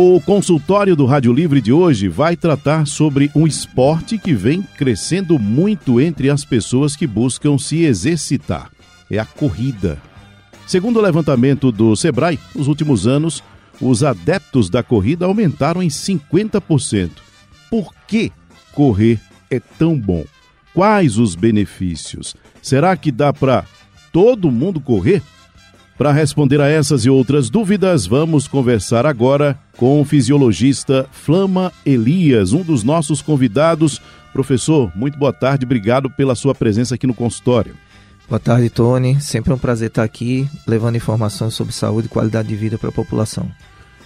o consultório do Rádio Livre de hoje vai tratar sobre um esporte que vem crescendo muito entre as pessoas que buscam se exercitar. É a corrida. Segundo o levantamento do Sebrae, nos últimos anos, os adeptos da corrida aumentaram em 50%. Por que correr é tão bom? Quais os benefícios? Será que dá para todo mundo correr? Para responder a essas e outras dúvidas, vamos conversar agora com o fisiologista Flama Elias, um dos nossos convidados. Professor, muito boa tarde, obrigado pela sua presença aqui no consultório. Boa tarde, Tony. Sempre é um prazer estar aqui levando informações sobre saúde e qualidade de vida para a população.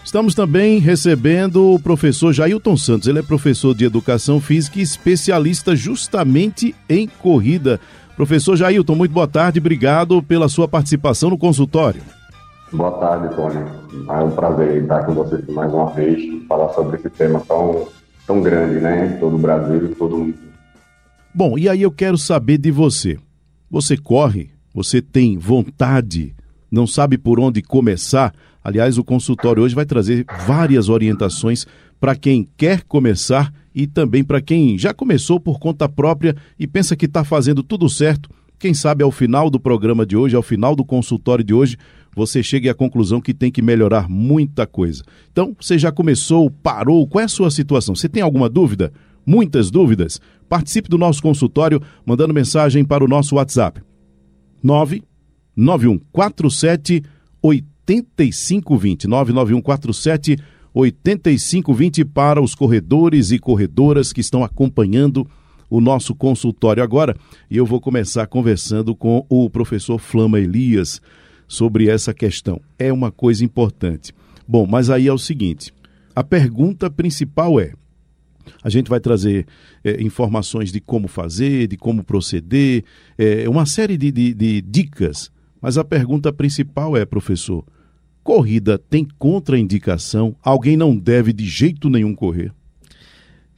Estamos também recebendo o professor Jailton Santos. Ele é professor de educação física e especialista justamente em corrida. Professor Jailton, muito boa tarde, obrigado pela sua participação no consultório. Boa tarde, Tony. É um prazer estar com vocês mais uma vez, falar sobre esse tema tão, tão grande, né? Em todo o Brasil e todo mundo. Bom, e aí eu quero saber de você. Você corre? Você tem vontade? Não sabe por onde começar? Aliás, o consultório hoje vai trazer várias orientações para quem quer começar e também para quem já começou por conta própria e pensa que está fazendo tudo certo. Quem sabe ao final do programa de hoje, ao final do consultório de hoje, você chegue à conclusão que tem que melhorar muita coisa. Então, você já começou, parou, qual é a sua situação? Você tem alguma dúvida? Muitas dúvidas? Participe do nosso consultório mandando mensagem para o nosso WhatsApp. 99147 8520 99147 8520 para os corredores e corredoras que estão acompanhando o nosso consultório agora. E eu vou começar conversando com o professor Flama Elias sobre essa questão. É uma coisa importante. Bom, mas aí é o seguinte: a pergunta principal é. A gente vai trazer é, informações de como fazer, de como proceder, é, uma série de, de, de dicas. Mas a pergunta principal é, professor, Corrida tem contraindicação? Alguém não deve de jeito nenhum correr?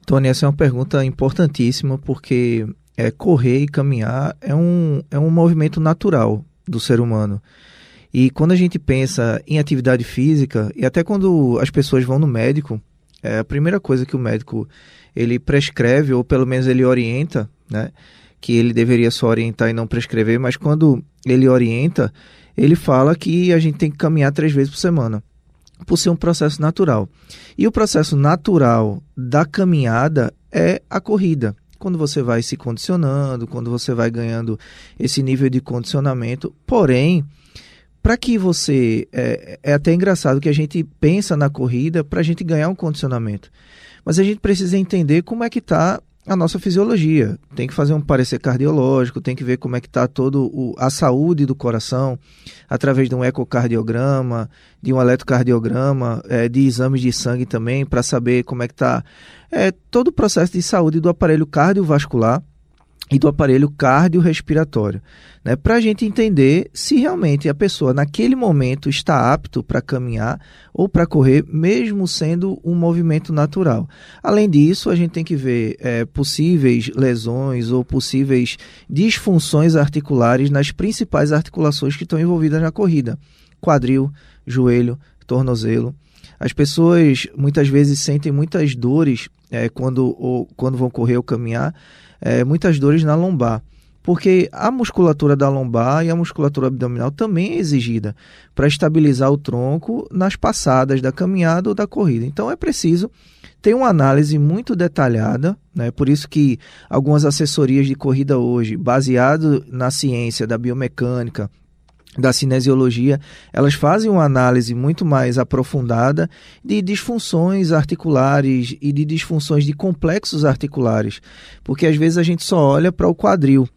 Tony, essa é uma pergunta importantíssima porque é, correr e caminhar é um, é um movimento natural do ser humano. E quando a gente pensa em atividade física, e até quando as pessoas vão no médico, é a primeira coisa que o médico ele prescreve, ou pelo menos ele orienta, né? Que ele deveria só orientar e não prescrever, mas quando ele orienta, ele fala que a gente tem que caminhar três vezes por semana, por ser um processo natural. E o processo natural da caminhada é a corrida. Quando você vai se condicionando, quando você vai ganhando esse nível de condicionamento. Porém, para que você. É, é até engraçado que a gente pensa na corrida para a gente ganhar um condicionamento. Mas a gente precisa entender como é que está a nossa fisiologia. Tem que fazer um parecer cardiológico, tem que ver como é que está toda a saúde do coração, através de um ecocardiograma, de um eletrocardiograma, é, de exames de sangue também, para saber como é que está é, todo o processo de saúde do aparelho cardiovascular e do aparelho cardiorrespiratório, né, para a gente entender se realmente a pessoa naquele momento está apto para caminhar ou para correr, mesmo sendo um movimento natural. Além disso, a gente tem que ver é, possíveis lesões ou possíveis disfunções articulares nas principais articulações que estão envolvidas na corrida: quadril, joelho, tornozelo. As pessoas muitas vezes sentem muitas dores é, quando, ou, quando vão correr ou caminhar é, muitas dores na lombar, porque a musculatura da lombar e a musculatura abdominal também é exigida para estabilizar o tronco nas passadas da caminhada ou da corrida. Então é preciso ter uma análise muito detalhada, né? por isso que algumas assessorias de corrida hoje, baseado na ciência da biomecânica, da cinesiologia, elas fazem uma análise muito mais aprofundada de disfunções articulares e de disfunções de complexos articulares, porque às vezes a gente só olha para o quadril,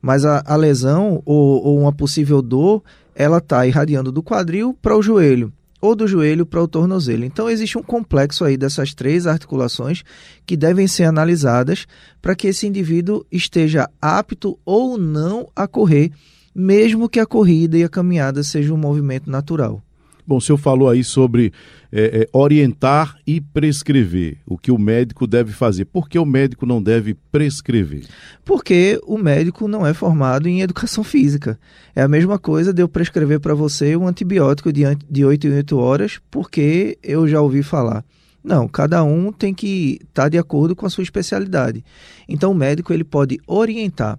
mas a, a lesão ou, ou, uma possível dor, ela está irradiando do quadril para o joelho, ou do joelho para o tornozelo. Então existe um complexo aí dessas três articulações que devem ser analisadas para que esse indivíduo esteja apto ou não a correr, mesmo que a corrida e a caminhada seja um movimento natural. Bom, o senhor falou aí sobre é, é, orientar e prescrever, o que o médico deve fazer. Por que o médico não deve prescrever? Porque o médico não é formado em educação física. É a mesma coisa de eu prescrever para você um antibiótico de, de 8 em 8 horas, porque eu já ouvi falar. Não, cada um tem que estar tá de acordo com a sua especialidade. Então o médico ele pode orientar,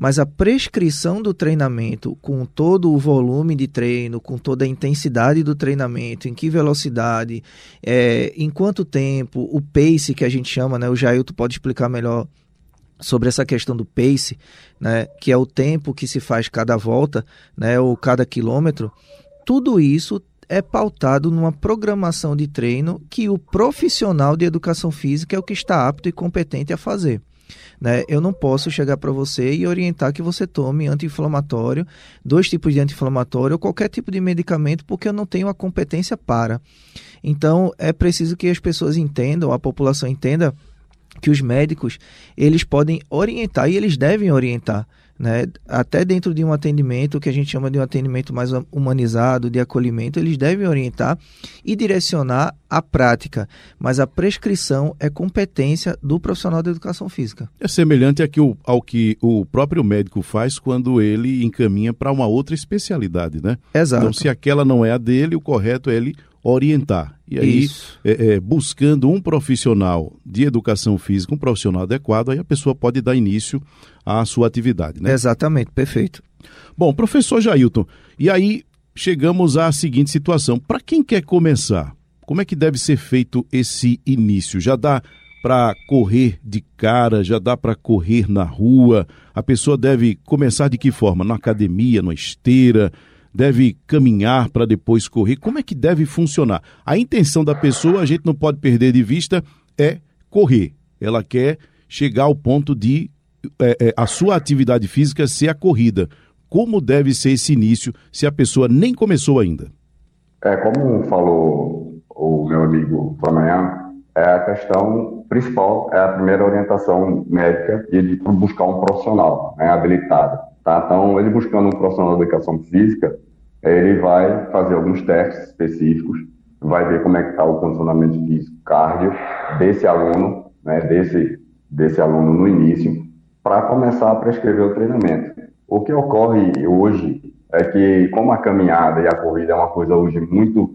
mas a prescrição do treinamento com todo o volume de treino, com toda a intensidade do treinamento, em que velocidade, é, em quanto tempo, o pace que a gente chama, né? O Jailton pode explicar melhor sobre essa questão do pace, né, que é o tempo que se faz cada volta, né, ou cada quilômetro, tudo isso é pautado numa programação de treino que o profissional de educação física é o que está apto e competente a fazer. Né? Eu não posso chegar para você e orientar que você tome anti-inflamatório, dois tipos de anti-inflamatório ou qualquer tipo de medicamento, porque eu não tenho a competência para. Então, é preciso que as pessoas entendam, a população entenda que os médicos eles podem orientar e eles devem orientar né? Até dentro de um atendimento que a gente chama de um atendimento mais humanizado, de acolhimento, eles devem orientar e direcionar a prática, mas a prescrição é competência do profissional da educação física. É semelhante ao que o próprio médico faz quando ele encaminha para uma outra especialidade, né? Exato. Então, se aquela não é a dele, o correto é ele orientar. E aí, é, é, buscando um profissional de educação física, um profissional adequado, aí a pessoa pode dar início à sua atividade, né? Exatamente, perfeito. Bom, professor Jailton, e aí chegamos à seguinte situação. Para quem quer começar, como é que deve ser feito esse início? Já dá para correr de cara, já dá para correr na rua? A pessoa deve começar de que forma? Na academia, na esteira? Deve caminhar para depois correr? Como é que deve funcionar? A intenção da pessoa, a gente não pode perder de vista, é correr. Ela quer chegar ao ponto de é, é, a sua atividade física ser a corrida. Como deve ser esse início se a pessoa nem começou ainda? É, como falou o meu amigo Flamengo, é a questão principal, é a primeira orientação médica e de buscar um profissional né, habilitado. Tá? Então, ele buscando um profissional de educação física, ele vai fazer alguns testes específicos, vai ver como é que está o condicionamento físico cardio desse aluno, né, desse, desse aluno no início, para começar a prescrever o treinamento. O que ocorre hoje é que, como a caminhada e a corrida é uma coisa hoje muito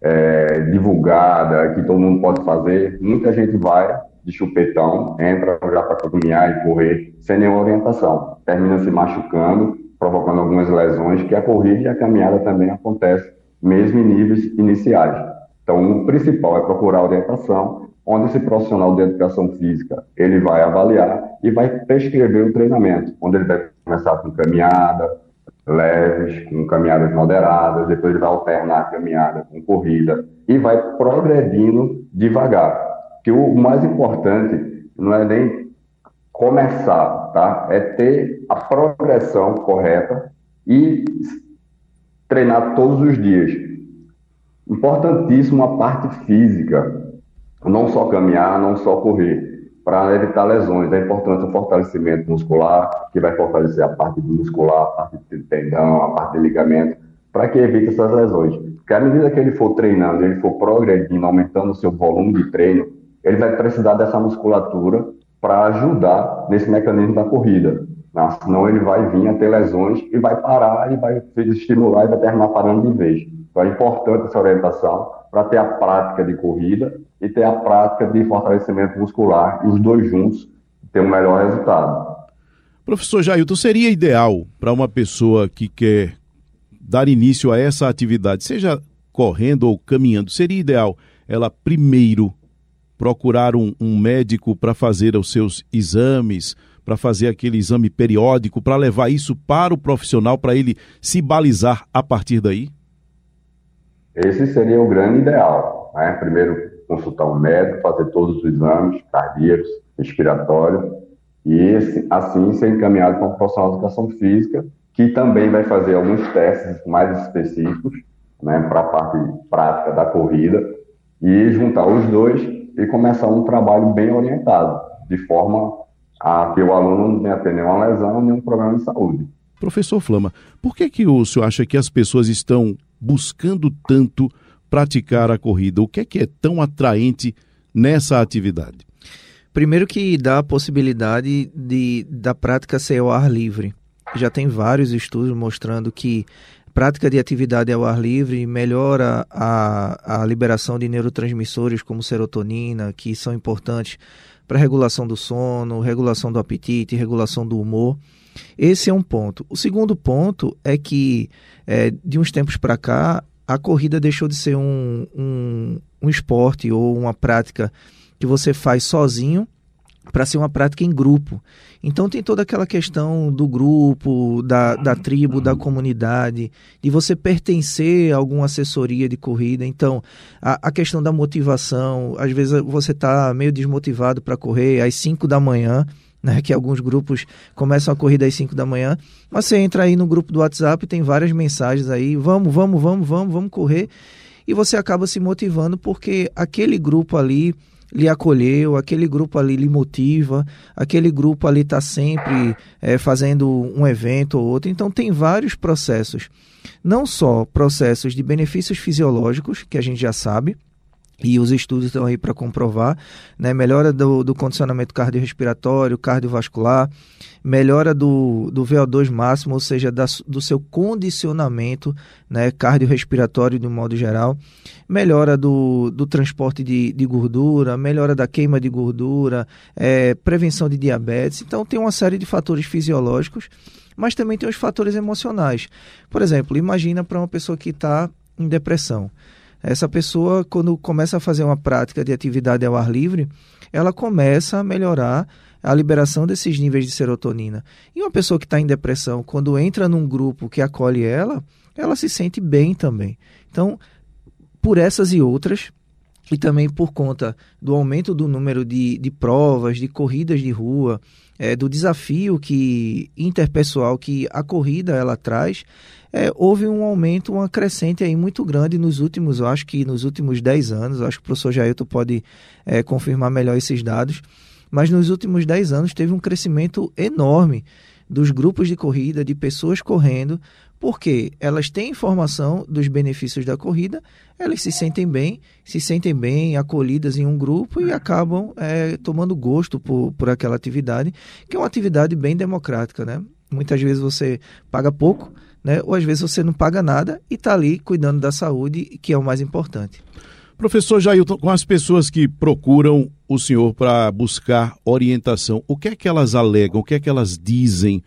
é, divulgada, que todo mundo pode fazer, muita gente vai de chupetão, entra já para caminhar e correr sem nenhuma orientação. Termina se machucando, provocando algumas lesões, que a corrida e a caminhada também acontece, mesmo em níveis iniciais. Então, o principal é procurar orientação, onde esse profissional de educação física ele vai avaliar e vai prescrever o treinamento, onde ele vai começar com caminhada leves, com caminhadas moderadas, depois ele vai alternar a caminhada com corrida e vai progredindo devagar que o mais importante não é nem começar, tá? É ter a progressão correta e treinar todos os dias. Importantíssimo a parte física, não só caminhar, não só correr, para evitar lesões. É importante o fortalecimento muscular, que vai fortalecer a parte muscular, a parte de tendão, a parte de ligamento, para que evite essas lesões. Porque à medida que ele for treinando, ele for progredindo, aumentando o seu volume de treino, ele vai precisar dessa musculatura para ajudar nesse mecanismo da corrida. Né? Senão ele vai vir a ter lesões e vai parar e vai se estimular e vai terminar parando de vez. Então é importante essa orientação para ter a prática de corrida e ter a prática de fortalecimento muscular e os dois juntos ter um melhor resultado. Professor Jailton, seria ideal para uma pessoa que quer dar início a essa atividade, seja correndo ou caminhando, seria ideal ela primeiro procurar um, um médico para fazer os seus exames, para fazer aquele exame periódico, para levar isso para o profissional, para ele se balizar a partir daí? Esse seria o grande ideal. Né? Primeiro, consultar um médico, fazer todos os exames cardíacos, respiratórios, e assim ser encaminhado para um profissional de educação física, que também vai fazer alguns testes mais específicos, né, para a parte prática da corrida e juntar os dois e começar um trabalho bem orientado, de forma a que o aluno não tenha ter nenhuma lesão, nenhum problema de saúde. Professor Flama, por que, que o senhor acha que as pessoas estão buscando tanto praticar a corrida? O que é que é tão atraente nessa atividade? Primeiro que dá a possibilidade de, da prática ser ao ar livre. Já tem vários estudos mostrando que prática de atividade ao ar livre melhora a, a liberação de neurotransmissores como serotonina, que são importantes para regulação do sono, regulação do apetite, regulação do humor. Esse é um ponto. O segundo ponto é que, é, de uns tempos para cá, a corrida deixou de ser um, um, um esporte ou uma prática que você faz sozinho para ser uma prática em grupo. Então tem toda aquela questão do grupo, da, da tribo, da comunidade, de você pertencer a alguma assessoria de corrida. Então, a, a questão da motivação, às vezes você está meio desmotivado para correr às 5 da manhã, né, que alguns grupos começam a corrida às 5 da manhã, mas você entra aí no grupo do WhatsApp, tem várias mensagens aí, vamos, vamos, vamos, vamos, vamos correr, e você acaba se motivando porque aquele grupo ali lhe acolheu, aquele grupo ali lhe motiva, aquele grupo ali está sempre é, fazendo um evento ou outro. Então, tem vários processos. Não só processos de benefícios fisiológicos, que a gente já sabe, e os estudos estão aí para comprovar, né? melhora do, do condicionamento cardiorrespiratório, cardiovascular, melhora do, do VO2 máximo, ou seja, da, do seu condicionamento né? cardiorrespiratório de um modo geral, melhora do, do transporte de, de gordura, melhora da queima de gordura, é, prevenção de diabetes. Então, tem uma série de fatores fisiológicos, mas também tem os fatores emocionais. Por exemplo, imagina para uma pessoa que está em depressão. Essa pessoa, quando começa a fazer uma prática de atividade ao ar livre, ela começa a melhorar a liberação desses níveis de serotonina. E uma pessoa que está em depressão, quando entra num grupo que acolhe ela, ela se sente bem também. Então, por essas e outras, e também por conta do aumento do número de, de provas, de corridas de rua, é, do desafio que interpessoal que a corrida ela traz, é, houve um aumento, uma crescente aí muito grande nos últimos, eu acho que nos últimos 10 anos, acho que o professor Jailton pode é, confirmar melhor esses dados, mas nos últimos 10 anos teve um crescimento enorme dos grupos de corrida, de pessoas correndo, porque elas têm informação dos benefícios da corrida, elas se sentem bem, se sentem bem acolhidas em um grupo e acabam é, tomando gosto por, por aquela atividade, que é uma atividade bem democrática, né? Muitas vezes você paga pouco, né? Ou às vezes você não paga nada e está ali cuidando da saúde, que é o mais importante. Professor Jailton, com as pessoas que procuram o senhor para buscar orientação, o que é que elas alegam, o que é que elas dizem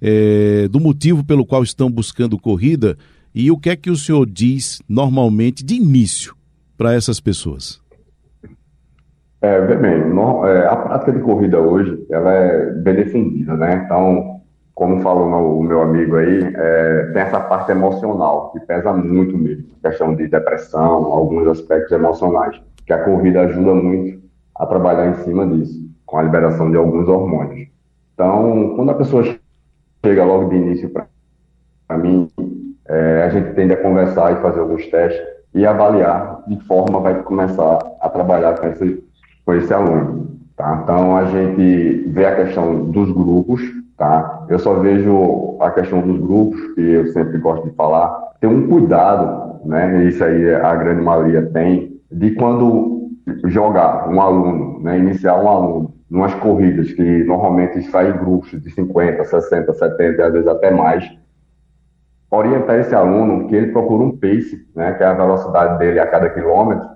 é, do motivo pelo qual estão buscando corrida e o que é que o senhor diz normalmente de início para essas pessoas? É, bem, no, é, a prática de corrida hoje ela é bem defendida, né? Então, como falou o meu amigo aí, é, tem essa parte emocional que pesa muito mesmo, questão de depressão, alguns aspectos emocionais, que a corrida ajuda muito a trabalhar em cima disso, com a liberação de alguns hormônios. Então, quando a pessoa chega logo de início para mim, é, a gente tende a conversar e fazer alguns testes e avaliar de forma vai começar a trabalhar com esse, com esse aluno. Tá? Então, a gente vê a questão dos grupos, tá? Eu só vejo a questão dos grupos, que eu sempre gosto de falar, ter um cuidado, né? Isso aí a grande maioria tem, de quando jogar um aluno, né? Iniciar um aluno numas corridas que normalmente saem grupos de 50, 60, 70 às vezes até mais, orientar esse aluno que ele procura um pace, né, que é a velocidade dele a cada quilômetro,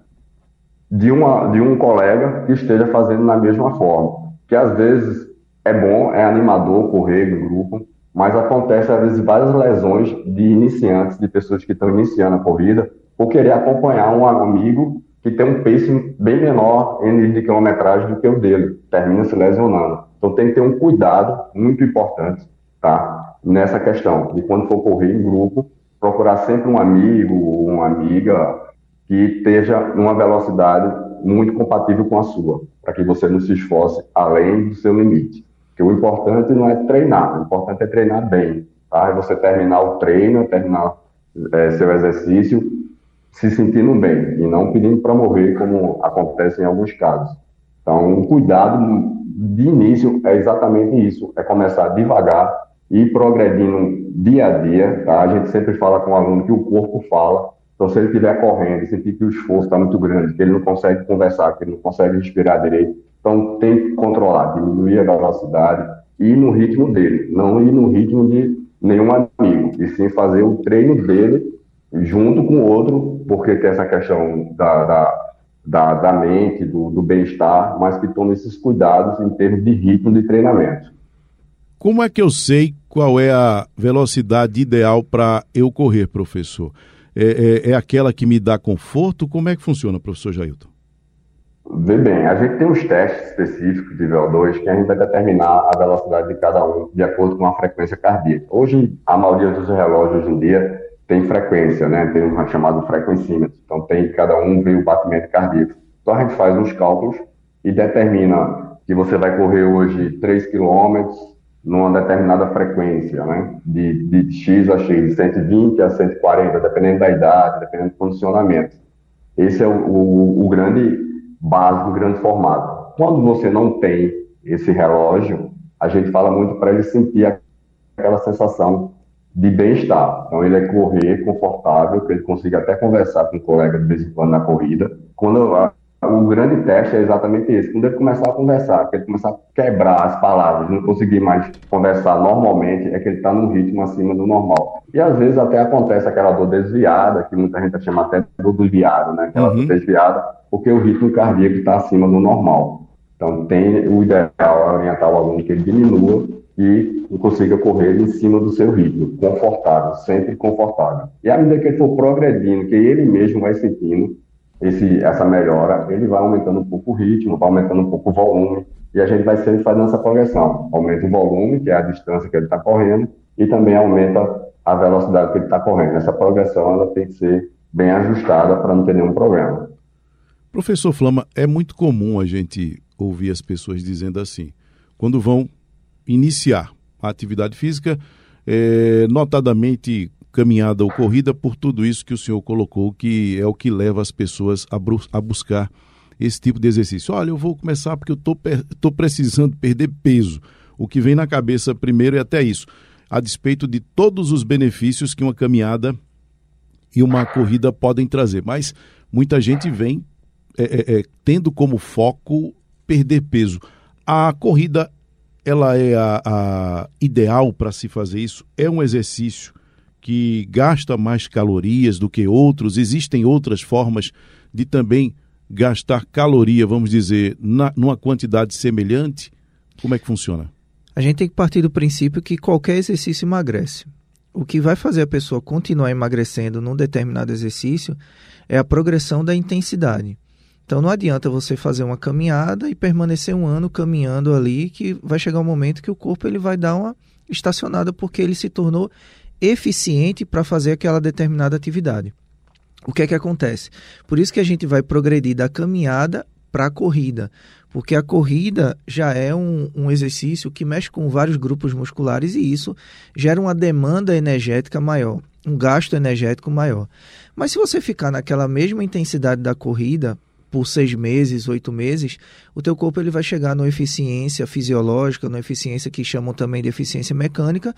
de, uma, de um colega que esteja fazendo na mesma forma. Que às vezes é bom, é animador correr no grupo, mas acontece às vezes várias lesões de iniciantes, de pessoas que estão iniciando a corrida, por querer acompanhar um amigo que tem um pace bem menor em de quilometragem do que o dele, termina se lesionando. Então tem que ter um cuidado muito importante, tá? Nessa questão de quando for correr em grupo, procurar sempre um amigo ou uma amiga que esteja numa velocidade muito compatível com a sua, para que você não se esforce além do seu limite. Porque o importante não é treinar, o importante é treinar bem, tá? É você terminar o treino, terminar é, seu exercício se sentindo bem e não pedindo para morrer, como acontece em alguns casos. Então, um cuidado de início é exatamente isso, é começar devagar e progredindo dia a dia, tá? A gente sempre fala com o aluno que o corpo fala, então se ele estiver correndo, sentir que o esforço está muito grande, que ele não consegue conversar, que ele não consegue respirar direito, então tem que controlar, diminuir a velocidade e ir no ritmo dele, não ir no ritmo de nenhum amigo, e sim fazer o treino dele junto com o outro, porque tem essa questão da, da, da, da mente, do, do bem-estar, mas que tome esses cuidados em termos de ritmo de treinamento. Como é que eu sei qual é a velocidade ideal para eu correr, professor? É, é, é, aquela que me dá conforto? Como é que funciona, professor Jailton? Vê bem, a gente tem uns testes específicos de VO2 que a gente vai determinar a velocidade de cada um de acordo com a frequência cardíaca. Hoje, a maioria dos relógios hoje em dia tem frequência, né? Tem um chamado frequencímetro. Então tem cada um vê o batimento cardíaco. Então a gente faz uns cálculos e determina que você vai correr hoje 3 km numa determinada frequência, né? De, de X a X, de 120 a 140, dependendo da idade, dependendo do condicionamento. Esse é o, o, o grande básico, o grande formato. Quando você não tem esse relógio, a gente fala muito para ele sentir aquela sensação de bem-estar. Então, ele é correr confortável, que ele consiga até conversar com o colega de vez em quando na corrida. Quando a, o grande teste é exatamente esse. Quando ele começar a conversar, que ele começar a quebrar as palavras, não conseguir mais conversar normalmente, é que ele está num ritmo acima do normal. E às vezes até acontece aquela dor desviada, que muita gente chama até dor desviada, né? Aquela uhum. dor desviada, porque o ritmo cardíaco está acima do normal. Então, tem o ideal é orientar o aluno que ele diminua e consiga correr em cima do seu ritmo, confortável, sempre confortável. E à medida que ele for progredindo, que ele mesmo vai sentindo esse, essa melhora, ele vai aumentando um pouco o ritmo, vai aumentando um pouco o volume, e a gente vai sempre fazendo essa progressão. Aumenta o volume, que é a distância que ele está correndo, e também aumenta a velocidade que ele está correndo. Essa progressão ela tem que ser bem ajustada para não ter nenhum problema. Professor Flama, é muito comum a gente ouvir as pessoas dizendo assim, quando vão iniciar a atividade física, é, notadamente caminhada ou corrida, por tudo isso que o senhor colocou, que é o que leva as pessoas a, a buscar esse tipo de exercício. Olha, eu vou começar porque eu estou precisando perder peso. O que vem na cabeça primeiro é até isso, a despeito de todos os benefícios que uma caminhada e uma corrida podem trazer. Mas muita gente vem é, é, é tendo como foco perder peso. A corrida ela é a, a ideal para se fazer isso? É um exercício que gasta mais calorias do que outros? Existem outras formas de também gastar caloria, vamos dizer, na, numa quantidade semelhante? Como é que funciona? A gente tem que partir do princípio que qualquer exercício emagrece. O que vai fazer a pessoa continuar emagrecendo num determinado exercício é a progressão da intensidade. Então não adianta você fazer uma caminhada e permanecer um ano caminhando ali, que vai chegar um momento que o corpo ele vai dar uma estacionada porque ele se tornou eficiente para fazer aquela determinada atividade. O que é que acontece? Por isso que a gente vai progredir da caminhada para a corrida, porque a corrida já é um, um, exercício que mexe com vários grupos musculares e isso gera uma demanda energética maior, um gasto energético maior. Mas se você ficar naquela mesma intensidade da corrida, por seis meses, oito meses, o teu corpo ele vai chegar numa eficiência fisiológica, numa eficiência que chamam também de eficiência mecânica,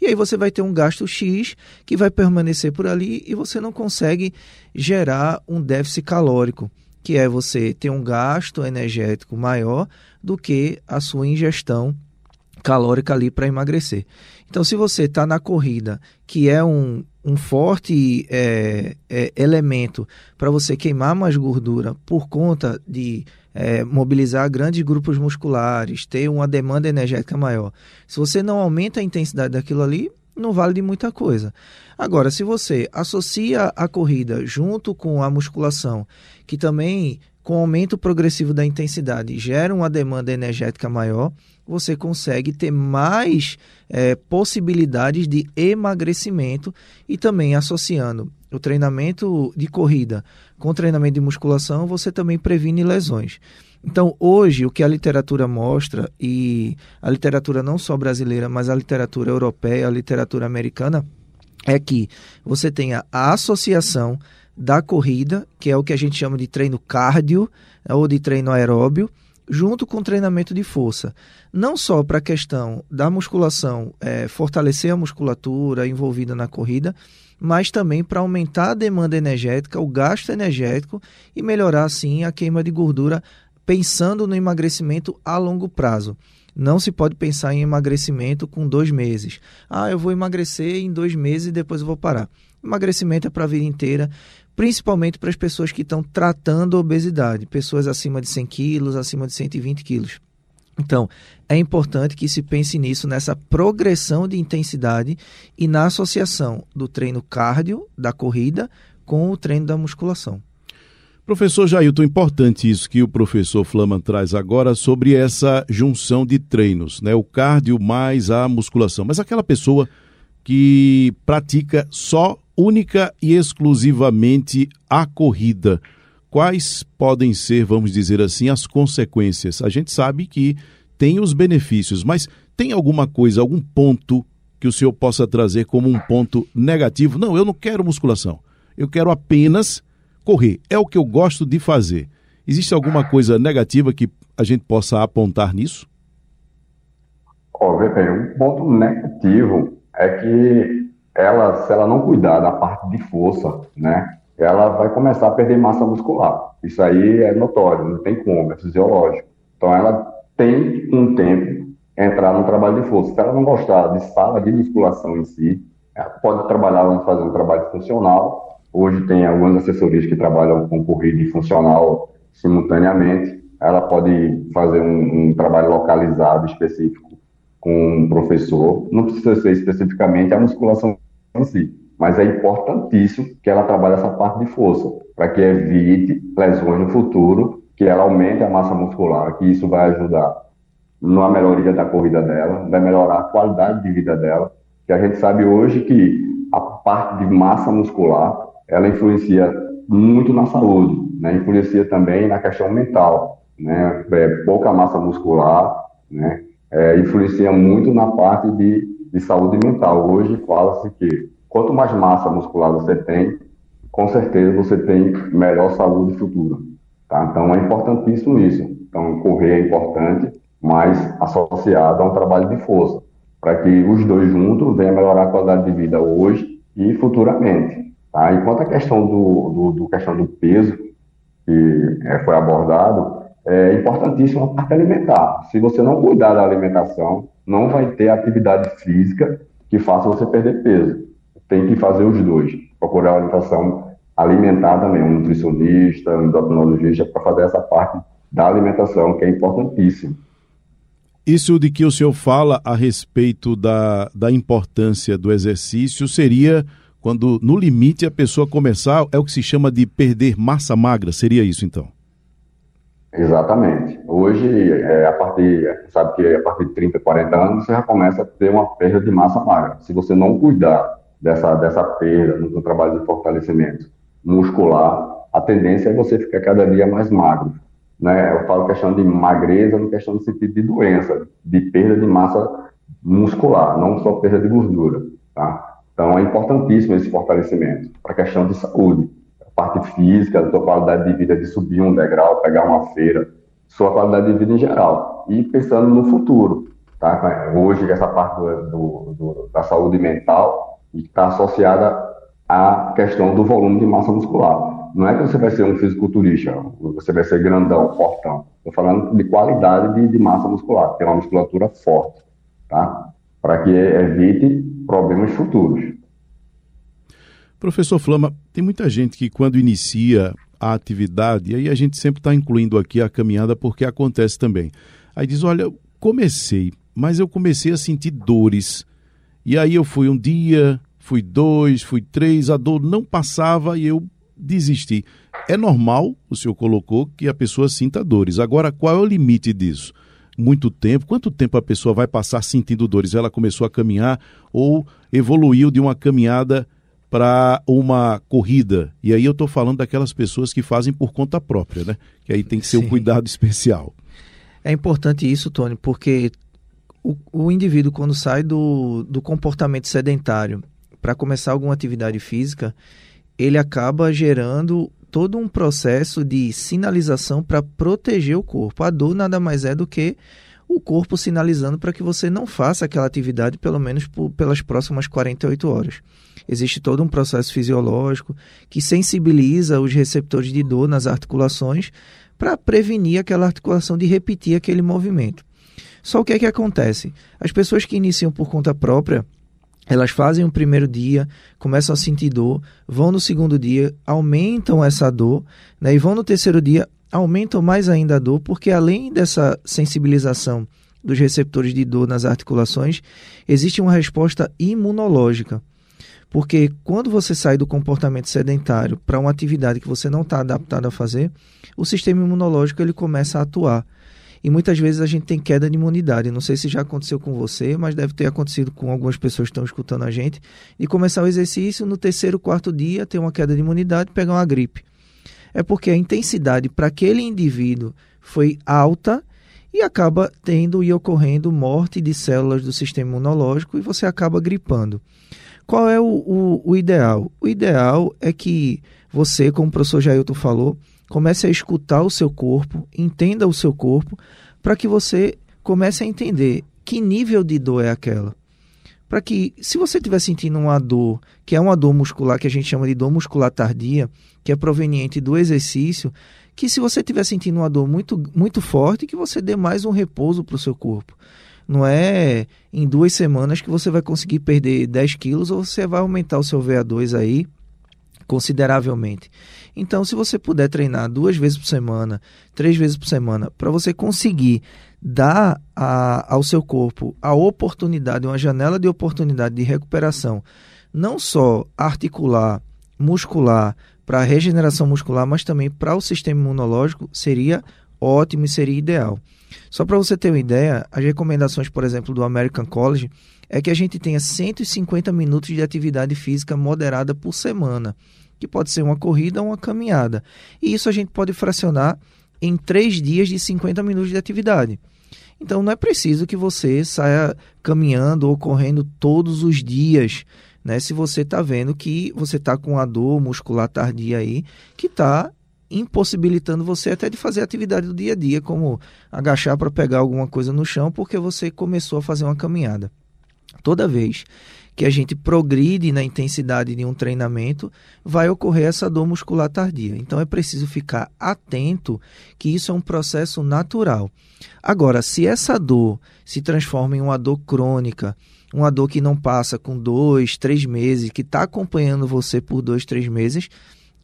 e aí você vai ter um gasto X que vai permanecer por ali e você não consegue gerar um déficit calórico, que é você ter um gasto energético maior do que a sua ingestão calórica ali para emagrecer. Então, se você está na corrida, que é um, um forte é, é, elemento para você queimar mais gordura por conta de é, mobilizar grandes grupos musculares, ter uma demanda energética maior. Se você não aumenta a intensidade daquilo ali, não vale de muita coisa. Agora, se você associa a corrida junto com a musculação, que também com aumento progressivo da intensidade gera uma demanda energética maior, você consegue ter mais é, possibilidades de emagrecimento e também associando o treinamento de corrida com treinamento de musculação, você também previne lesões. Então, hoje, o que a literatura mostra, e a literatura não só brasileira, mas a literatura europeia, a literatura americana, é que você tenha a associação da corrida, que é o que a gente chama de treino cardio ou de treino aeróbio, junto com treinamento de força. Não só para a questão da musculação, é, fortalecer a musculatura envolvida na corrida, mas também para aumentar a demanda energética, o gasto energético e melhorar, assim, a queima de gordura, pensando no emagrecimento a longo prazo. Não se pode pensar em emagrecimento com dois meses. Ah, eu vou emagrecer em dois meses e depois eu vou parar. Emagrecimento é para a vida inteira, principalmente para as pessoas que estão tratando obesidade, pessoas acima de 100 quilos, acima de 120 quilos. Então, é importante que se pense nisso, nessa progressão de intensidade e na associação do treino cardio, da corrida, com o treino da musculação. Professor Jailton, importante isso que o professor Flaman traz agora sobre essa junção de treinos, né? O cardio mais a musculação. Mas aquela pessoa que pratica só única e exclusivamente a corrida, quais podem ser, vamos dizer assim, as consequências? A gente sabe que tem os benefícios, mas tem alguma coisa, algum ponto que o senhor possa trazer como um ponto negativo? Não, eu não quero musculação. Eu quero apenas correr. É o que eu gosto de fazer. Existe alguma coisa negativa que a gente possa apontar nisso? Ó, oh, um ponto negativo é que ela, se ela não cuidar da parte de força, né, ela vai começar a perder massa muscular. Isso aí é notório, não tem como, é fisiológico. Então ela tem um tempo entrar no trabalho de força. Se ela não gostar de sala de musculação em si, ela pode trabalhar, vamos fazer um trabalho funcional, Hoje tem algumas assessorias que trabalham com corrida e funcional simultaneamente. Ela pode fazer um, um trabalho localizado específico com um professor. Não precisa ser especificamente a musculação em si, mas é importantíssimo que ela trabalhe essa parte de força, para que evite lesões no futuro, que ela aumente a massa muscular, que isso vai ajudar na melhoria da corrida dela, vai melhorar a qualidade de vida dela, que a gente sabe hoje que a parte de massa muscular ela influencia muito na saúde, né? influencia também na questão mental, né? É, pouca massa muscular, né? É, influencia muito na parte de, de saúde mental. Hoje fala-se que quanto mais massa muscular você tem, com certeza você tem melhor saúde futura. Tá? Então é importantíssimo isso. Então correr é importante, mas associado a um trabalho de força, para que os dois juntos venham melhorar a qualidade de vida hoje e futuramente. Tá? Enquanto a questão do, do, do questão do peso, que é, foi abordado, é importantíssima a parte alimentar. Se você não cuidar da alimentação, não vai ter atividade física que faça você perder peso. Tem que fazer os dois. Procurar alimentação alimentar também, um nutricionista, um endocrinologista, para fazer essa parte da alimentação, que é importantíssimo. Isso de que o senhor fala a respeito da, da importância do exercício seria quando no limite a pessoa começar, é o que se chama de perder massa magra, seria isso então? Exatamente. Hoje, é, a partir, sabe que a partir de 30, 40 anos, você já começa a ter uma perda de massa magra. Se você não cuidar dessa, dessa perda no, trabalho de fortalecimento muscular, a tendência é você ficar cada dia mais magro. Né? Eu falo questão de magreza, no questão do sentido de doença, de perda de massa muscular, não só perda de gordura. Tá? Então, é importantíssimo esse fortalecimento para a questão de saúde, parte física, a sua qualidade de vida, de subir um degrau, pegar uma feira, sua qualidade de vida em geral. E pensando no futuro, tá? Hoje, essa parte do, do, do, da saúde mental está associada à questão do volume de massa muscular. Não é que você vai ser um fisiculturista, você vai ser grandão, fortão. Estou falando de qualidade de, de massa muscular, ter uma musculatura forte, tá? Para que evite problemas futuros. Professor Flama, tem muita gente que quando inicia a atividade, e aí a gente sempre está incluindo aqui a caminhada porque acontece também. Aí diz: Olha, comecei, mas eu comecei a sentir dores. E aí eu fui um dia, fui dois, fui três, a dor não passava e eu desisti. É normal, o senhor colocou, que a pessoa sinta dores. Agora, qual é o limite disso? muito tempo? Quanto tempo a pessoa vai passar sentindo dores? Ela começou a caminhar ou evoluiu de uma caminhada para uma corrida? E aí eu estou falando daquelas pessoas que fazem por conta própria, né? Que aí tem que ser Sim. um cuidado especial. É importante isso, Tony, porque o, o indivíduo, quando sai do, do comportamento sedentário para começar alguma atividade física, ele acaba gerando todo um processo de sinalização para proteger o corpo. A dor nada mais é do que o corpo sinalizando para que você não faça aquela atividade pelo menos por, pelas próximas 48 horas. Existe todo um processo fisiológico que sensibiliza os receptores de dor nas articulações para prevenir aquela articulação de repetir aquele movimento. Só o que é que acontece? As pessoas que iniciam por conta própria, elas fazem o primeiro dia, começam a sentir dor, vão no segundo dia, aumentam essa dor, né, e vão no terceiro dia, aumentam mais ainda a dor, porque além dessa sensibilização dos receptores de dor nas articulações, existe uma resposta imunológica. Porque quando você sai do comportamento sedentário para uma atividade que você não está adaptado a fazer, o sistema imunológico ele começa a atuar. E muitas vezes a gente tem queda de imunidade. Não sei se já aconteceu com você, mas deve ter acontecido com algumas pessoas que estão escutando a gente. E começar o exercício, no terceiro, quarto dia, ter uma queda de imunidade, pegar uma gripe. É porque a intensidade para aquele indivíduo foi alta e acaba tendo e ocorrendo morte de células do sistema imunológico e você acaba gripando. Qual é o, o, o ideal? O ideal é que você, como o professor Jailton falou, comece a escutar o seu corpo, entenda o seu corpo, para que você comece a entender que nível de dor é aquela. Para que, se você estiver sentindo uma dor, que é uma dor muscular, que a gente chama de dor muscular tardia, que é proveniente do exercício, que se você estiver sentindo uma dor muito, muito forte, que você dê mais um repouso para o seu corpo. Não é em duas semanas que você vai conseguir perder 10 quilos ou você vai aumentar o seu VA2 aí consideravelmente. Então, se você puder treinar duas vezes por semana, três vezes por semana, para você conseguir dar a, ao seu corpo a oportunidade, uma janela de oportunidade de recuperação, não só articular, muscular, para regeneração muscular, mas também para o sistema imunológico, seria ótimo e seria ideal. Só para você ter uma ideia, as recomendações, por exemplo, do American College é que a gente tenha 150 minutos de atividade física moderada por semana, que pode ser uma corrida ou uma caminhada. E isso a gente pode fracionar em três dias de 50 minutos de atividade. Então não é preciso que você saia caminhando ou correndo todos os dias, né? Se você está vendo que você está com a dor muscular tardia aí, que está impossibilitando você até de fazer atividade do dia a dia, como agachar para pegar alguma coisa no chão, porque você começou a fazer uma caminhada. Toda vez que a gente progride na intensidade de um treinamento, vai ocorrer essa dor muscular tardia. Então é preciso ficar atento que isso é um processo natural. Agora, se essa dor se transforma em uma dor crônica, uma dor que não passa com dois, três meses, que está acompanhando você por dois, três meses,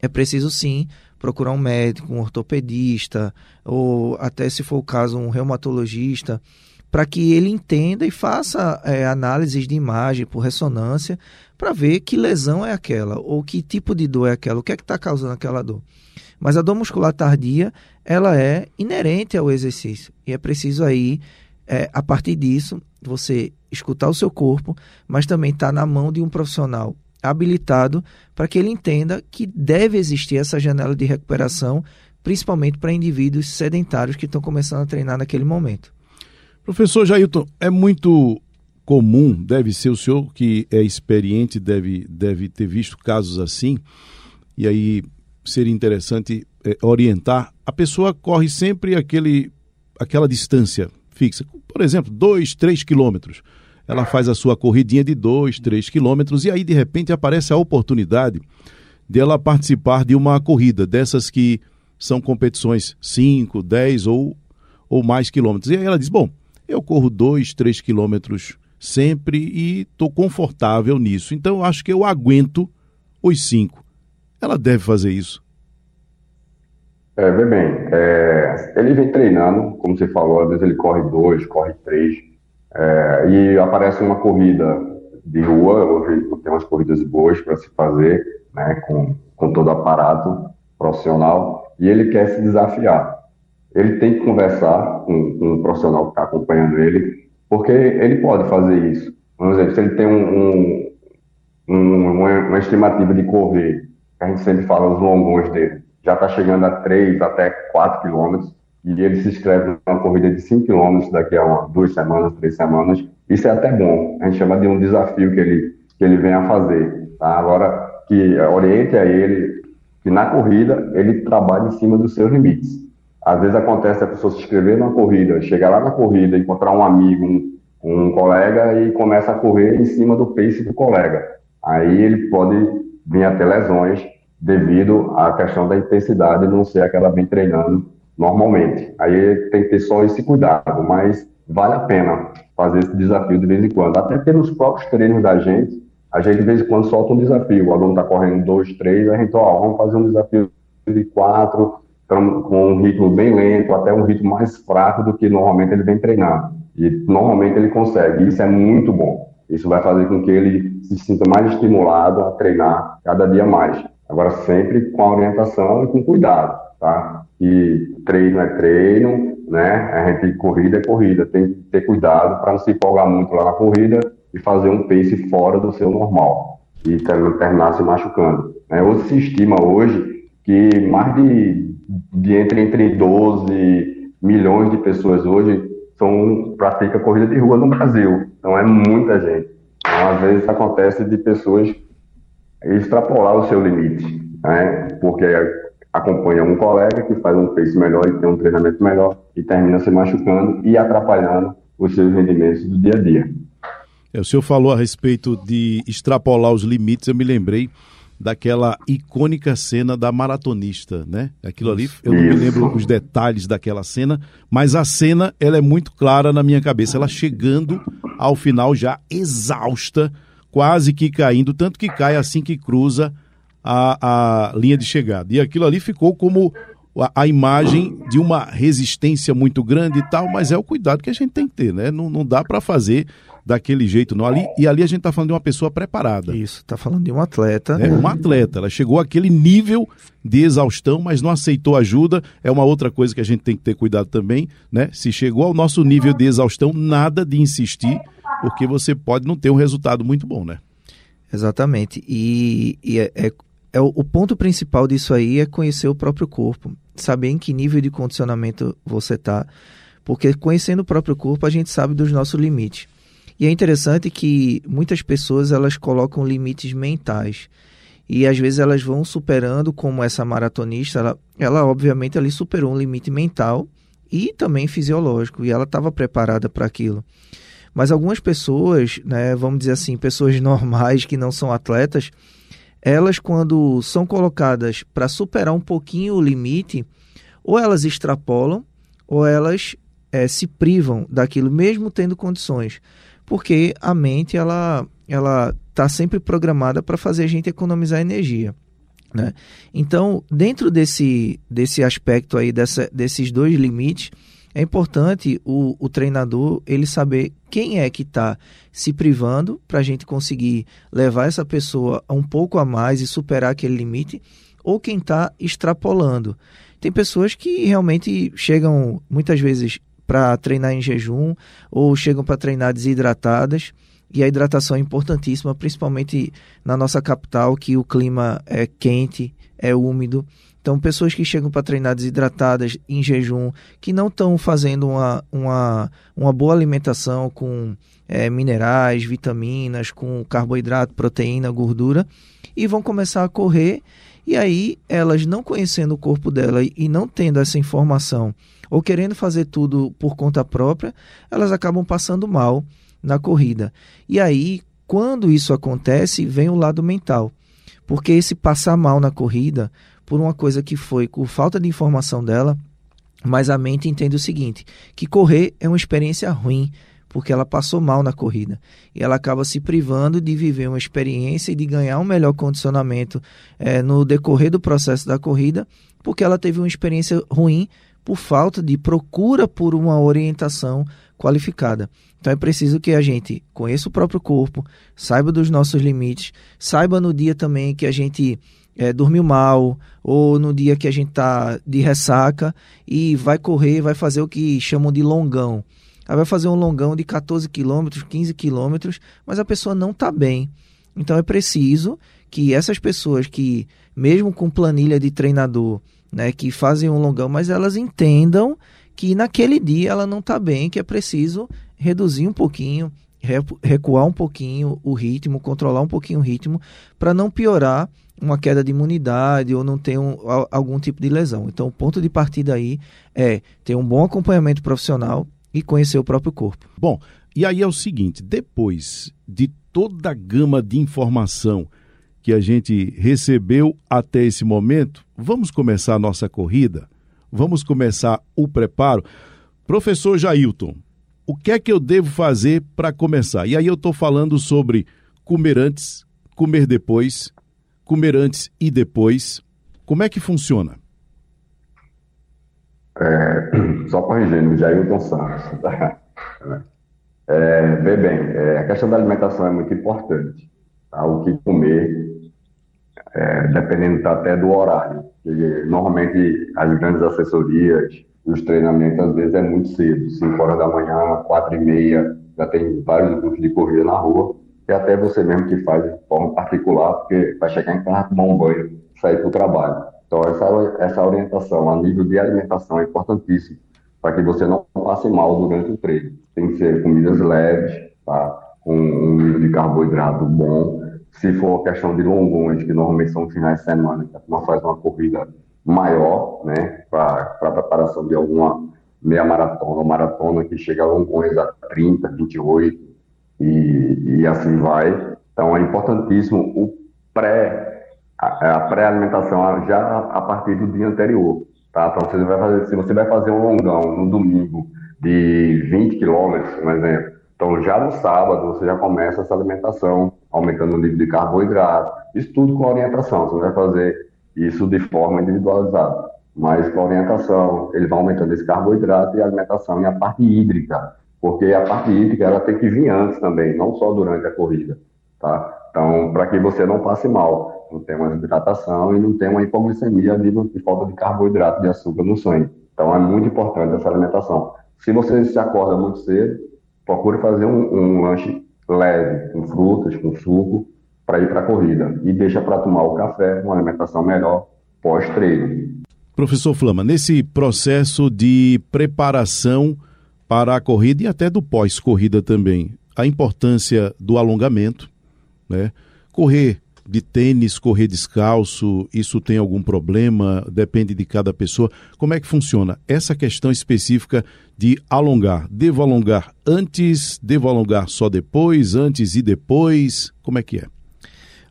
é preciso sim procurar um médico, um ortopedista, ou até se for o caso, um reumatologista para que ele entenda e faça é, análises de imagem por ressonância para ver que lesão é aquela ou que tipo de dor é aquela, o que é que está causando aquela dor. Mas a dor muscular tardia, ela é inerente ao exercício e é preciso aí, é, a partir disso, você escutar o seu corpo, mas também estar tá na mão de um profissional habilitado para que ele entenda que deve existir essa janela de recuperação, principalmente para indivíduos sedentários que estão começando a treinar naquele momento. Professor Jailton, é muito comum, deve ser o senhor que é experiente, deve, deve ter visto casos assim, e aí seria interessante é, orientar. A pessoa corre sempre aquele, aquela distância fixa, por exemplo, 2, 3 quilômetros. Ela faz a sua corridinha de 2, 3 quilômetros e aí de repente aparece a oportunidade dela participar de uma corrida, dessas que são competições 5, 10 ou, ou mais quilômetros. E aí ela diz: Bom, eu corro dois, três quilômetros sempre e estou confortável nisso. Então eu acho que eu aguento os cinco. Ela deve fazer isso. É, vê bem, é, ele vem treinando, como você falou, às vezes ele corre dois, corre três, é, e aparece uma corrida de rua, hoje tem umas corridas boas para se fazer, né, com, com todo aparato profissional, e ele quer se desafiar ele tem que conversar com, com o profissional que está acompanhando ele, porque ele pode fazer isso. Vamos dizer, se ele tem um, um, um, uma, estimativa de correr, a gente sempre fala os longões dele, já está chegando a 3 até 4 quilômetros, e ele se inscreve numa corrida de 5 quilômetros daqui a uma, duas semanas, três semanas. Isso é até bom. A gente chama de um desafio que ele que ele venha fazer. Tá? Agora, que oriente a ele que na corrida ele trabalhe em cima dos seus limites. Às vezes acontece a pessoa se inscrever numa corrida, chegar lá na corrida, encontrar um amigo, um, um colega e começa a correr em cima do pace do colega. Aí ele pode vir a ter lesões devido à questão da intensidade não ser a que ela vem treinando normalmente. Aí tem que ter só esse cuidado, mas vale a pena fazer esse desafio de vez em quando. Até pelos próprios treinos da gente, a gente de vez em quando solta um desafio. O aluno está correndo dois, três, a gente, ó, vamos fazer um desafio de quatro, com um ritmo bem lento, até um ritmo mais fraco do que normalmente ele vem treinando. E normalmente ele consegue. Isso é muito bom. Isso vai fazer com que ele se sinta mais estimulado a treinar cada dia mais. Agora, sempre com a orientação e com cuidado, tá? E treino é treino, né? A gente corrida é corrida. Tem que ter cuidado para não se empolgar muito lá na corrida e fazer um pace fora do seu normal e terminar se machucando. Né? Hoje se estima hoje que mais de, de entre, entre 12 milhões de pessoas hoje são, praticam corrida de rua no Brasil. Então é muita gente. Então, às vezes acontece de pessoas extrapolar o seu limite, né? porque acompanha um colega que faz um pace melhor e tem um treinamento melhor e termina se machucando e atrapalhando os seus rendimentos do dia a dia. É, o senhor falou a respeito de extrapolar os limites, eu me lembrei daquela icônica cena da maratonista, né? Aquilo ali, eu não me lembro os detalhes daquela cena, mas a cena, ela é muito clara na minha cabeça, ela chegando ao final já exausta, quase que caindo, tanto que cai assim que cruza a, a linha de chegada. E aquilo ali ficou como a, imagem de uma resistência muito grande e tal, mas é o cuidado que a gente tem que ter, né? Não, não dá para fazer daquele jeito, não. Ali, e ali a gente está falando de uma pessoa preparada. Isso, está falando de um atleta. É, um atleta. Ela chegou àquele nível de exaustão, mas não aceitou ajuda. É uma outra coisa que a gente tem que ter cuidado também, né? Se chegou ao nosso nível de exaustão, nada de insistir, porque você pode não ter um resultado muito bom, né? Exatamente. E, e é, é, é o, o ponto principal disso aí é conhecer o próprio corpo, saber em que nível de condicionamento você está, porque conhecendo o próprio corpo a gente sabe dos nossos limites. E é interessante que muitas pessoas elas colocam limites mentais. E às vezes elas vão superando, como essa maratonista, ela, ela obviamente ali superou um limite mental e também fisiológico, e ela estava preparada para aquilo. Mas algumas pessoas, né, vamos dizer assim, pessoas normais que não são atletas, elas quando são colocadas para superar um pouquinho o limite, ou elas extrapolam, ou elas é, se privam daquilo, mesmo tendo condições porque a mente ela ela está sempre programada para fazer a gente economizar energia. Né? Então, dentro desse, desse aspecto aí, dessa, desses dois limites, é importante o, o treinador ele saber quem é que está se privando para a gente conseguir levar essa pessoa um pouco a mais e superar aquele limite, ou quem está extrapolando. Tem pessoas que realmente chegam muitas vezes para treinar em jejum ou chegam para treinar desidratadas. E a hidratação é importantíssima, principalmente na nossa capital, que o clima é quente, é úmido. Então, pessoas que chegam para treinar desidratadas em jejum, que não estão fazendo uma, uma, uma boa alimentação com é, minerais, vitaminas, com carboidrato, proteína, gordura, e vão começar a correr. E aí, elas não conhecendo o corpo dela e não tendo essa informação ou querendo fazer tudo por conta própria, elas acabam passando mal na corrida. E aí, quando isso acontece, vem o lado mental. Porque esse passar mal na corrida, por uma coisa que foi por falta de informação dela, mas a mente entende o seguinte: que correr é uma experiência ruim, porque ela passou mal na corrida. E ela acaba se privando de viver uma experiência e de ganhar um melhor condicionamento é, no decorrer do processo da corrida, porque ela teve uma experiência ruim por falta de procura por uma orientação qualificada. Então é preciso que a gente conheça o próprio corpo, saiba dos nossos limites, saiba no dia também que a gente é, dormiu mal, ou no dia que a gente está de ressaca e vai correr, vai fazer o que chamam de longão. Aí vai fazer um longão de 14 quilômetros, 15 quilômetros, mas a pessoa não está bem. Então é preciso que essas pessoas que, mesmo com planilha de treinador, né, que fazem um longão, mas elas entendam que naquele dia ela não está bem, que é preciso reduzir um pouquinho recuar um pouquinho o ritmo, controlar um pouquinho o ritmo, para não piorar uma queda de imunidade ou não ter um, algum tipo de lesão. Então, o ponto de partida aí é ter um bom acompanhamento profissional e conhecer o próprio corpo. Bom, e aí é o seguinte: depois de toda a gama de informação que a gente recebeu até esse momento, vamos começar a nossa corrida? Vamos começar o preparo? Professor Jailton, o que é que eu devo fazer para começar? E aí eu estou falando sobre comer antes, comer depois, comer antes e depois. Como é que funciona? É, só corrigindo, Jailton Santos. Tá? É, vê bem, é, a questão da alimentação é muito importante. Tá? O que comer, é, dependendo até do horário. Porque, normalmente, as grandes assessorias, os treinamentos, às vezes, é muito cedo. 5 horas da manhã, 4 e meia, já tem vários grupos de corrida na rua. E até você mesmo que faz de forma particular, porque vai chegar em casa, tomar um banho, sair para o trabalho. Então, essa, essa orientação a nível de alimentação é importantíssima para que você não passe mal durante o treino. Tem que ser comidas leves, tá? com um nível de carboidrato bom. Se for questão de longões, que normalmente são finais de semana, que a turma faz uma corrida maior, né, para preparação de alguma meia maratona ou maratona, que chega a longões a 30, 28 e, e assim vai. Então é importantíssimo o pré, a, a pré-alimentação já a partir do dia anterior. Tá? Então, você vai fazer, se você vai fazer um longão no domingo de 20 quilômetros, por exemplo, então já no sábado você já começa essa alimentação, aumentando o nível de carboidrato, isso tudo com orientação, você vai fazer isso de forma individualizada, mas com orientação, ele vai aumentando esse carboidrato e a alimentação e a parte hídrica, porque a parte hídrica ela tem que vir antes também, não só durante a corrida, tá? Então, para que você não passe mal não tem uma hidratação e não tem uma hipoglicemia nível de falta de carboidrato de açúcar no sangue. Então é muito importante essa alimentação. Se você se acorda muito cedo, procure fazer um, um lanche leve, com frutas, com suco, para ir para a corrida. E deixa para tomar o café, uma alimentação melhor pós-treino. Professor Flama, nesse processo de preparação para a corrida e até do pós-corrida também, a importância do alongamento, né? Correr de tênis, correr descalço, isso tem algum problema? Depende de cada pessoa. Como é que funciona essa questão específica de alongar? Devo alongar antes? Devo alongar só depois? Antes e depois? Como é que é?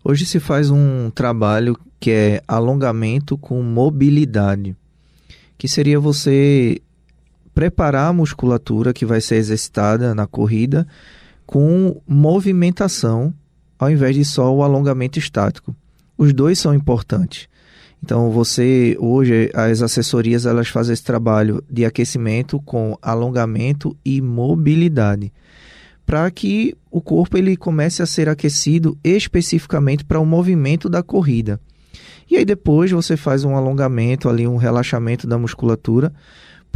Hoje se faz um trabalho que é alongamento com mobilidade, que seria você preparar a musculatura que vai ser exercitada na corrida com movimentação ao invés de só o alongamento estático. Os dois são importantes. Então você hoje as assessorias elas fazem esse trabalho de aquecimento com alongamento e mobilidade para que o corpo ele comece a ser aquecido especificamente para o movimento da corrida. E aí depois você faz um alongamento ali, um relaxamento da musculatura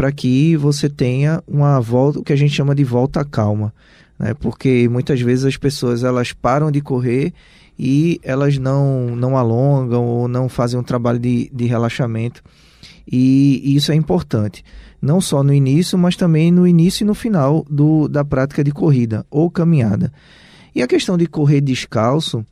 para que você tenha uma volta, o que a gente chama de volta calma né? Porque muitas vezes as pessoas elas param de correr e elas não, não alongam ou não fazem um trabalho de, de relaxamento. E, e isso é importante, não só no início, mas também no início e no final do, da prática de corrida ou caminhada. E a questão de correr descalço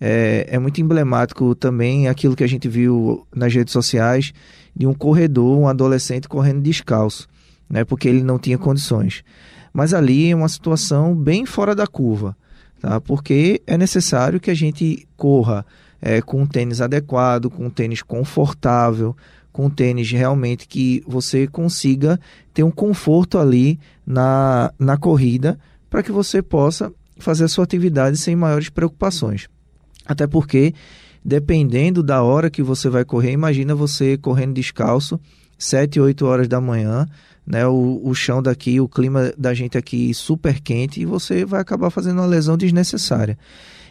é, é muito emblemático também aquilo que a gente viu nas redes sociais de um corredor, um adolescente correndo descalço, né, porque ele não tinha condições mas ali é uma situação bem fora da curva, tá? porque é necessário que a gente corra é, com um tênis adequado, com um tênis confortável, com um tênis realmente que você consiga ter um conforto ali na, na corrida para que você possa fazer a sua atividade sem maiores preocupações. Até porque, dependendo da hora que você vai correr, imagina você correndo descalço, 7, 8 horas da manhã, né, o, o chão daqui, o clima da gente aqui super quente e você vai acabar fazendo uma lesão desnecessária.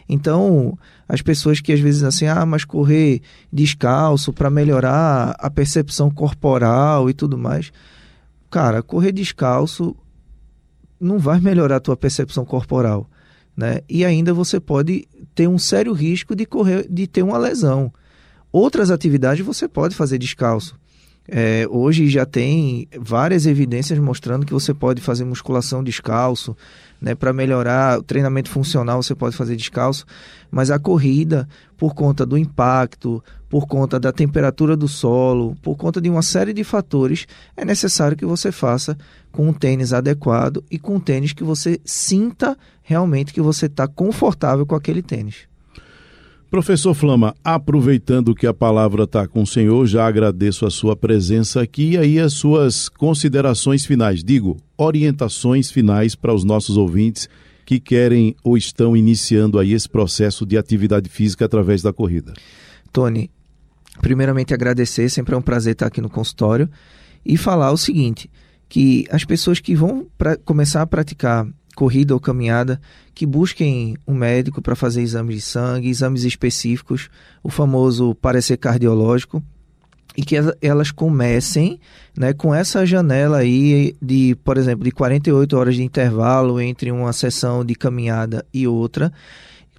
Então, as pessoas que às vezes assim, ah, mas correr descalço para melhorar a percepção corporal e tudo mais. Cara, correr descalço não vai melhorar a tua percepção corporal, né? E ainda você pode ter um sério risco de correr de ter uma lesão. Outras atividades você pode fazer descalço É, hoje já tem várias evidências mostrando que você pode fazer musculação descalço, né, para melhorar o treinamento funcional você pode fazer descalço, mas a corrida, por conta do impacto, por conta da temperatura do solo, por conta de uma série de fatores, é necessário que você faça com um tênis adequado e com um tênis que você sinta realmente que você está confortável com aquele tênis. Professor Flama, aproveitando que a palavra está com o senhor, já agradeço a sua presença aqui e aí as suas considerações finais, digo, orientações finais para os nossos ouvintes que querem ou estão iniciando aí esse processo de atividade física através da corrida. Tony, primeiramente agradecer, sempre é um prazer estar aqui no consultório e falar o seguinte, que as pessoas que vão pra, começar a praticar corrida ou caminhada, que busquem um médico para fazer exames de sangue, exames específicos, o famoso parecer cardiológico, e que elas comecem né, com essa janela aí de, por exemplo, de 48 horas de intervalo entre uma sessão de caminhada e outra.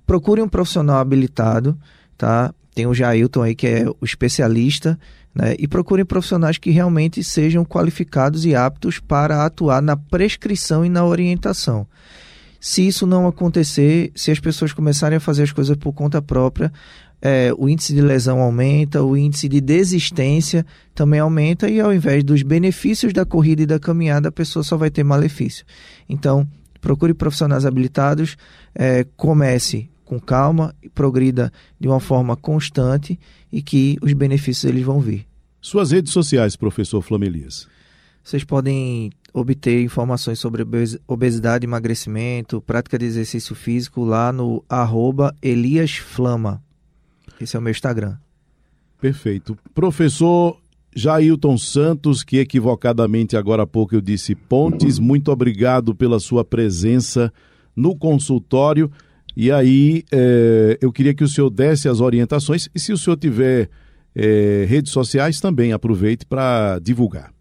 Procure um profissional habilitado, tá? Tem o Jailton aí, que é o especialista, né? E procurem profissionais que realmente sejam qualificados e aptos para atuar na prescrição e na orientação. Se isso não acontecer, se as pessoas começarem a fazer as coisas por conta própria, é, o índice de lesão aumenta, o índice de desistência também aumenta, e ao invés dos benefícios da corrida e da caminhada, a pessoa só vai ter malefício. Então, procure profissionais habilitados, é, comece com calma e progrida de uma forma constante e que os benefícios eles vão vir. Suas redes sociais, professor Flamelias. Vocês podem obter informações sobre obesidade, emagrecimento, prática de exercício físico lá no arroba eliasflama. Esse é o meu Instagram. Perfeito. Professor Jailton Santos, que equivocadamente agora há pouco eu disse Pontes, muito obrigado pela sua presença no consultório. E aí, é, eu queria que o senhor desse as orientações e se o senhor tiver é, redes sociais, também aproveite para divulgar.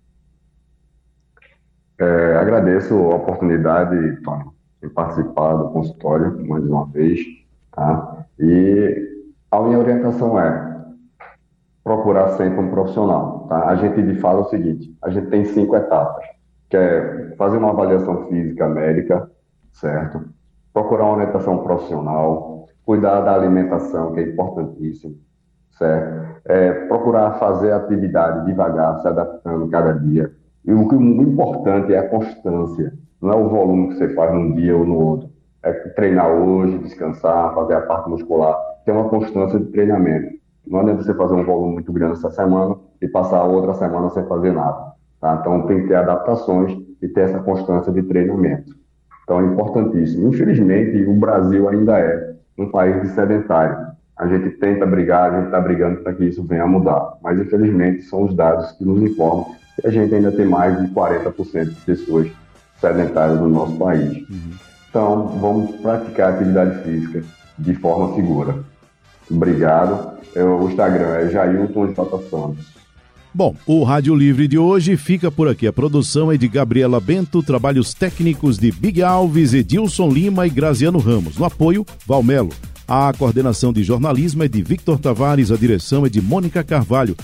É, agradeço a oportunidade, Tony, de participar do consultório mais uma vez. Tá? E a minha orientação é procurar sempre um profissional. Tá? A gente fala o seguinte: a gente tem cinco etapas, que é fazer uma avaliação física médica, certo? Procurar uma orientação profissional, cuidar da alimentação, que é importantíssimo, certo? É, procurar fazer atividade devagar, se adaptando cada dia. E o que o importante é a constância, não é o volume que você faz num dia ou no outro. É treinar hoje, descansar, fazer a parte muscular, ter uma constância de treinamento. Não adianta você fazer um volume muito grande essa semana e passar outra semana sem fazer nada. Tá? Então tem que ter adaptações e ter essa constância de treinamento. Então é importantíssimo. Infelizmente, o Brasil ainda é um país de sedentário. A gente tenta brigar, a gente está brigando para que isso venha a mudar. Mas, infelizmente, são os dados que nos informam que a gente ainda tem mais de 40% de pessoas sedentárias no nosso país. Uhum. Então, vamos praticar atividade física de forma segura. Obrigado. Eu, o Instagram é Jailton J. Santos. Bom, o Rádio Livre de hoje fica por aqui. A produção é de Gabriela Bento, trabalhos técnicos de Big Alves, Edilson Lima e Graziano Ramos. No apoio, Valmelo. A coordenação de jornalismo é de Victor Tavares, a direção é de Mônica Carvalho.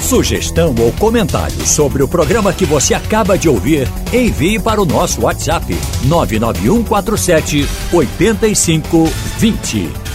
Sugestão ou comentário sobre o programa que você acaba de ouvir, envie para o nosso WhatsApp 99147 8520.